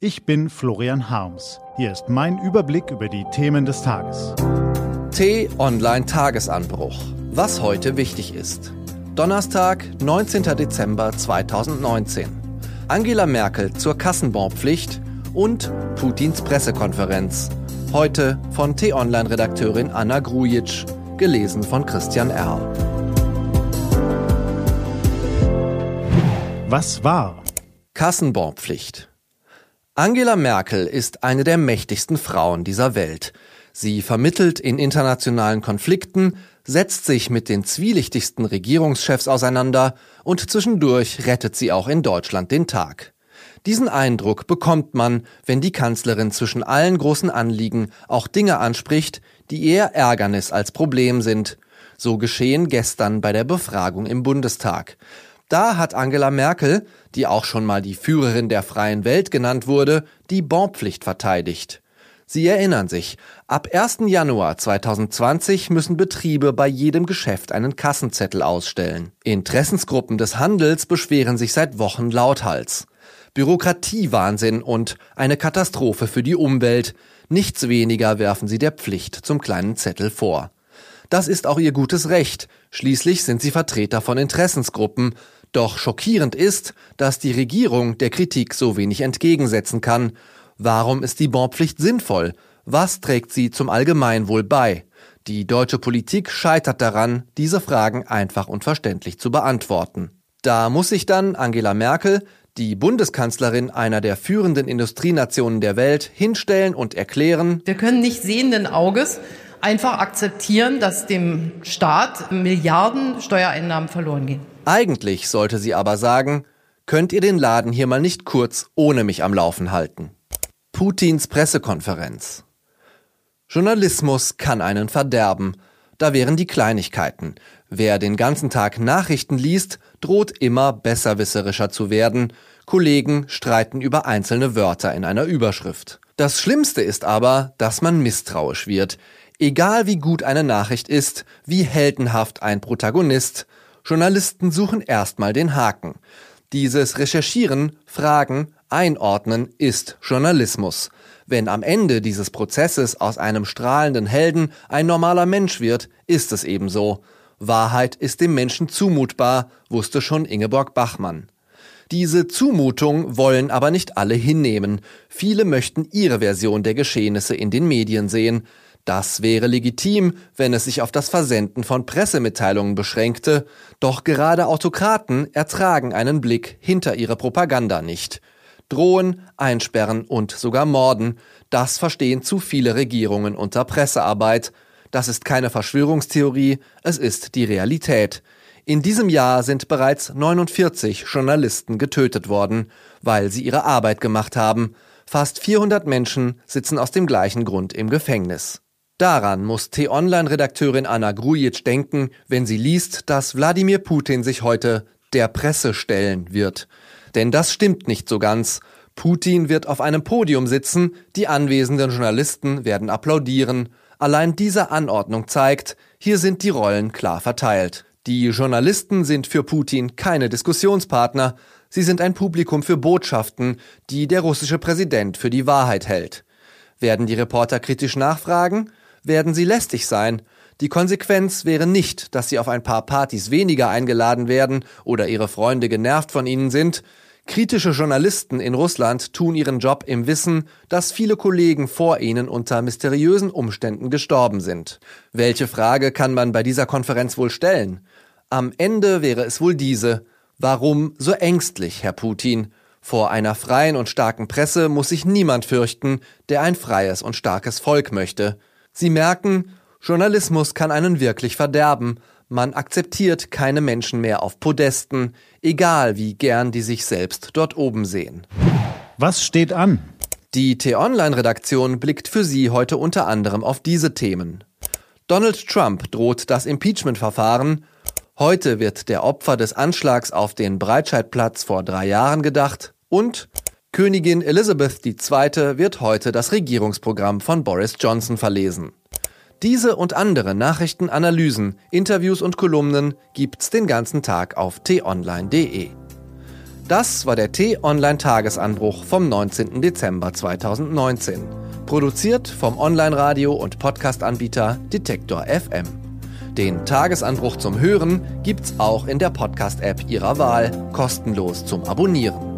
Ich bin Florian Harms. Hier ist mein Überblick über die Themen des Tages. T-Online Tagesanbruch. Was heute wichtig ist. Donnerstag, 19. Dezember 2019. Angela Merkel zur Kassenbonpflicht und Putins Pressekonferenz. Heute von T-Online-Redakteurin Anna Grujic, gelesen von Christian Erl. Was war? Kassenbonpflicht. Angela Merkel ist eine der mächtigsten Frauen dieser Welt. Sie vermittelt in internationalen Konflikten, setzt sich mit den zwielichtigsten Regierungschefs auseinander und zwischendurch rettet sie auch in Deutschland den Tag. Diesen Eindruck bekommt man, wenn die Kanzlerin zwischen allen großen Anliegen auch Dinge anspricht, die eher Ärgernis als Problem sind. So geschehen gestern bei der Befragung im Bundestag. Da hat Angela Merkel, die auch schon mal die Führerin der freien Welt genannt wurde, die Bonpflicht verteidigt. Sie erinnern sich, ab 1. Januar 2020 müssen Betriebe bei jedem Geschäft einen Kassenzettel ausstellen. Interessensgruppen des Handels beschweren sich seit Wochen lauthals. Bürokratiewahnsinn und eine Katastrophe für die Umwelt. Nichts weniger werfen sie der Pflicht zum kleinen Zettel vor. Das ist auch ihr gutes Recht. Schließlich sind sie Vertreter von Interessensgruppen, doch schockierend ist, dass die Regierung der Kritik so wenig entgegensetzen kann. Warum ist die Bonpflicht sinnvoll? Was trägt sie zum Allgemeinwohl bei? Die deutsche Politik scheitert daran, diese Fragen einfach und verständlich zu beantworten. Da muss sich dann Angela Merkel, die Bundeskanzlerin einer der führenden Industrienationen der Welt, hinstellen und erklären, wir können nicht sehenden Auges einfach akzeptieren, dass dem Staat Milliarden Steuereinnahmen verloren gehen. Eigentlich sollte sie aber sagen, könnt ihr den Laden hier mal nicht kurz ohne mich am Laufen halten. Putins Pressekonferenz. Journalismus kann einen verderben. Da wären die Kleinigkeiten. Wer den ganzen Tag Nachrichten liest, droht immer besserwisserischer zu werden. Kollegen streiten über einzelne Wörter in einer Überschrift. Das Schlimmste ist aber, dass man misstrauisch wird. Egal wie gut eine Nachricht ist, wie heldenhaft ein Protagonist, Journalisten suchen erstmal den Haken. Dieses Recherchieren, Fragen, Einordnen ist Journalismus. Wenn am Ende dieses Prozesses aus einem strahlenden Helden ein normaler Mensch wird, ist es ebenso. Wahrheit ist dem Menschen zumutbar, wusste schon Ingeborg Bachmann. Diese Zumutung wollen aber nicht alle hinnehmen. Viele möchten ihre Version der Geschehnisse in den Medien sehen. Das wäre legitim, wenn es sich auf das Versenden von Pressemitteilungen beschränkte, doch gerade Autokraten ertragen einen Blick hinter ihre Propaganda nicht. Drohen, einsperren und sogar morden, das verstehen zu viele Regierungen unter Pressearbeit. Das ist keine Verschwörungstheorie, es ist die Realität. In diesem Jahr sind bereits 49 Journalisten getötet worden, weil sie ihre Arbeit gemacht haben. Fast 400 Menschen sitzen aus dem gleichen Grund im Gefängnis. Daran muss T-Online-Redakteurin Anna Grujic denken, wenn sie liest, dass Wladimir Putin sich heute der Presse stellen wird. Denn das stimmt nicht so ganz. Putin wird auf einem Podium sitzen, die anwesenden Journalisten werden applaudieren. Allein diese Anordnung zeigt, hier sind die Rollen klar verteilt. Die Journalisten sind für Putin keine Diskussionspartner, sie sind ein Publikum für Botschaften, die der russische Präsident für die Wahrheit hält. Werden die Reporter kritisch nachfragen? Werden sie lästig sein. Die Konsequenz wäre nicht, dass sie auf ein paar Partys weniger eingeladen werden oder ihre Freunde genervt von ihnen sind. Kritische Journalisten in Russland tun ihren Job im Wissen, dass viele Kollegen vor ihnen unter mysteriösen Umständen gestorben sind. Welche Frage kann man bei dieser Konferenz wohl stellen? Am Ende wäre es wohl diese. Warum so ängstlich, Herr Putin? Vor einer freien und starken Presse muss sich niemand fürchten, der ein freies und starkes Volk möchte. Sie merken, Journalismus kann einen wirklich verderben. Man akzeptiert keine Menschen mehr auf Podesten, egal wie gern die sich selbst dort oben sehen. Was steht an? Die T-Online-Redaktion blickt für Sie heute unter anderem auf diese Themen. Donald Trump droht das Impeachment-Verfahren. Heute wird der Opfer des Anschlags auf den Breitscheidplatz vor drei Jahren gedacht. Und Königin Elizabeth II. wird heute das Regierungsprogramm von Boris Johnson verlesen. Diese und andere Nachrichten, Analysen, Interviews und Kolumnen gibt's den ganzen Tag auf t-online.de. Das war der T-Online-Tagesanbruch vom 19. Dezember 2019. Produziert vom Online-Radio- und Podcast-Anbieter Detektor FM. Den Tagesanbruch zum Hören gibt's auch in der Podcast-App Ihrer Wahl, kostenlos zum Abonnieren.